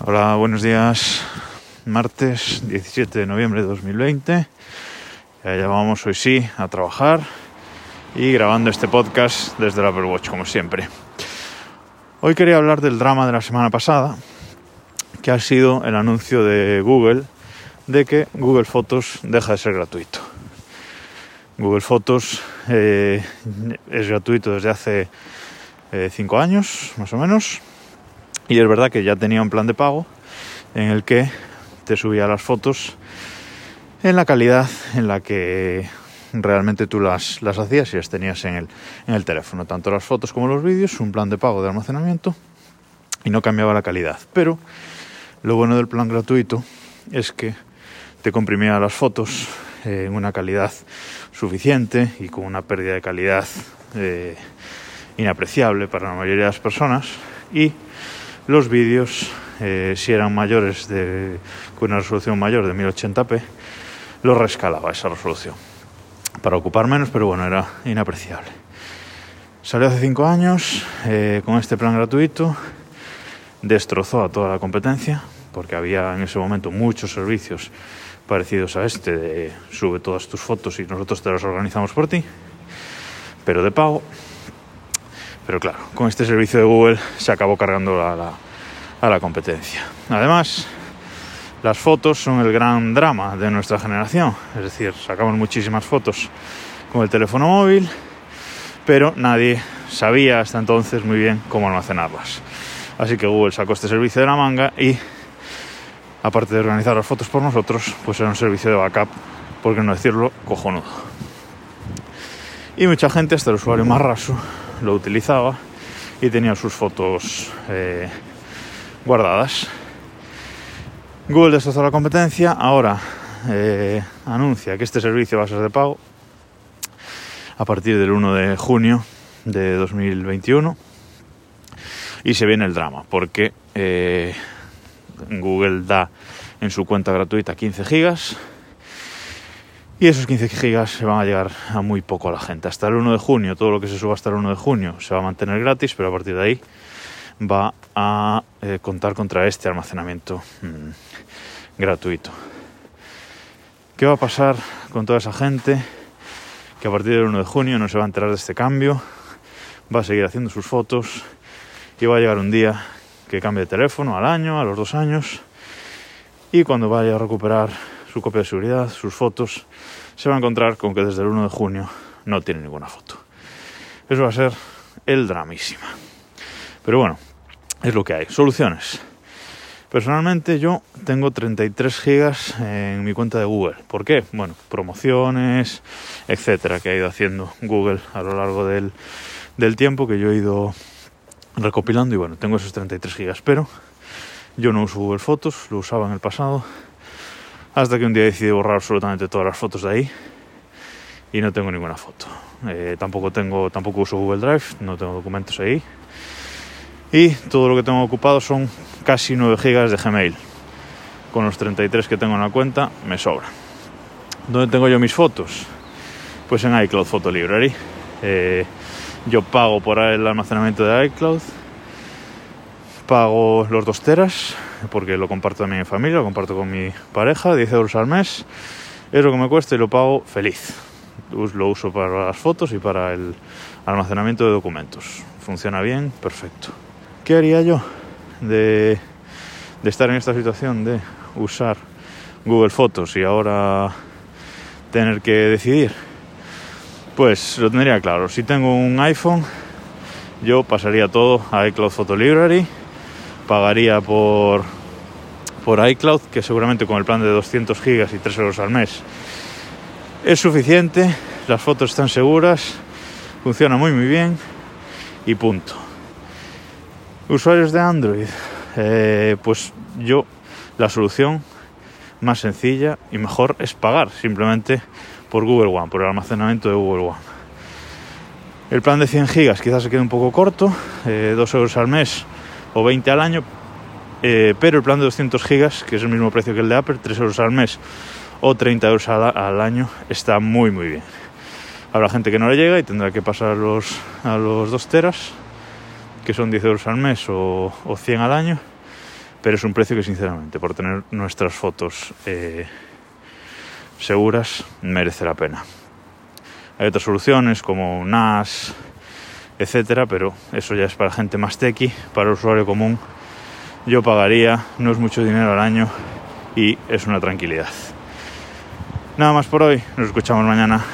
Hola, buenos días. Martes 17 de noviembre de 2020. Ya vamos hoy sí a trabajar y grabando este podcast desde el Apple Watch, como siempre. Hoy quería hablar del drama de la semana pasada, que ha sido el anuncio de Google de que Google Fotos deja de ser gratuito. Google Fotos eh, es gratuito desde hace 5 eh, años, más o menos, y es verdad que ya tenía un plan de pago en el que te subía las fotos en la calidad en la que realmente tú las, las hacías y las tenías en el, en el teléfono, tanto las fotos como los vídeos, un plan de pago de almacenamiento y no cambiaba la calidad. Pero lo bueno del plan gratuito es que te comprimía las fotos en una calidad suficiente y con una pérdida de calidad eh, inapreciable para la mayoría de las personas y los vídeos eh, si eran mayores de con una resolución mayor de 1080p lo rescalaba esa resolución para ocupar menos, pero bueno, era inapreciable. Salió hace cinco años eh, con este plan gratuito, destrozó a toda la competencia, porque había en ese momento muchos servicios parecidos a este, de sube todas tus fotos y nosotros te las organizamos por ti, pero de pago. Pero claro, con este servicio de Google se acabó cargando a la, a la competencia. Además, las fotos son el gran drama de nuestra generación, es decir, sacamos muchísimas fotos con el teléfono móvil, pero nadie sabía hasta entonces muy bien cómo almacenarlas. Así que Google sacó este servicio de la manga y, aparte de organizar las fotos por nosotros, pues era un servicio de backup, por qué no decirlo, cojonudo. Y mucha gente, hasta el usuario más raso, lo utilizaba y tenía sus fotos eh, guardadas. Google destrozó la competencia, ahora eh, anuncia que este servicio va a ser de pago a partir del 1 de junio de 2021 y se viene el drama porque eh, Google da en su cuenta gratuita 15 gigas y esos 15 gigas se van a llegar a muy poco a la gente. Hasta el 1 de junio, todo lo que se suba hasta el 1 de junio se va a mantener gratis, pero a partir de ahí va a eh, contar contra este almacenamiento mm, gratuito. ¿Qué va a pasar con toda esa gente que a partir del 1 de junio no se va a enterar de este cambio? Va a seguir haciendo sus fotos y va a llegar un día que cambie de teléfono al año, a los dos años y cuando vaya a recuperar su copia de seguridad, sus fotos, se va a encontrar con que desde el 1 de junio no tiene ninguna foto. Eso va a ser el dramísima. Pero bueno, es lo que hay. Soluciones. Personalmente yo tengo 33 gigas en mi cuenta de Google. ¿Por qué? Bueno, promociones, etcétera, que ha ido haciendo Google a lo largo del, del tiempo que yo he ido recopilando y bueno, tengo esos 33 gigas, pero yo no uso Google Fotos, lo usaba en el pasado, hasta que un día decidí borrar absolutamente todas las fotos de ahí y no tengo ninguna foto. Eh, tampoco tengo, tampoco uso Google Drive, no tengo documentos ahí y todo lo que tengo ocupado son casi 9 GB de Gmail. Con los 33 que tengo en la cuenta me sobra. ¿Dónde tengo yo mis fotos? Pues en iCloud Photo Library. Eh, yo pago por el almacenamiento de iCloud. Pago los 2 teras porque lo comparto también en familia, lo comparto con mi pareja, 10 euros al mes. Es lo que me cuesta y lo pago feliz. Lo uso para las fotos y para el almacenamiento de documentos. Funciona bien, perfecto. ¿Qué haría yo de, estar en esta situación de usar Google Fotos y ahora tener que decidir? Pues lo tendría claro. Si tengo un iPhone, yo pasaría todo a iCloud Photo Library, pagaría por, por iCloud, que seguramente con el plan de 200 gigas y 3 euros al mes es suficiente, las fotos están seguras, funciona muy muy bien y punto. Usuarios de Android, eh, pues yo la solución más sencilla y mejor es pagar simplemente por Google One, por el almacenamiento de Google One. El plan de 100 gigas quizás se quede un poco corto, 2 eh, euros al mes o 20 al año, eh, pero el plan de 200 gigas, que es el mismo precio que el de Apple, 3 euros al mes o 30 euros al, año, está muy muy bien. Habrá gente que no le llega y tendrá que pasar a los, a los 2 teras que son 10 euros al mes o, 100 al año, pero es un precio que sinceramente por tener nuestras fotos eh, seguras merece la pena. Hay otras soluciones como NAS, etcétera, pero eso ya es para gente más tequi, para usuario común. Yo pagaría, no es mucho dinero al año y es una tranquilidad. Nada más por hoy, nos escuchamos mañana.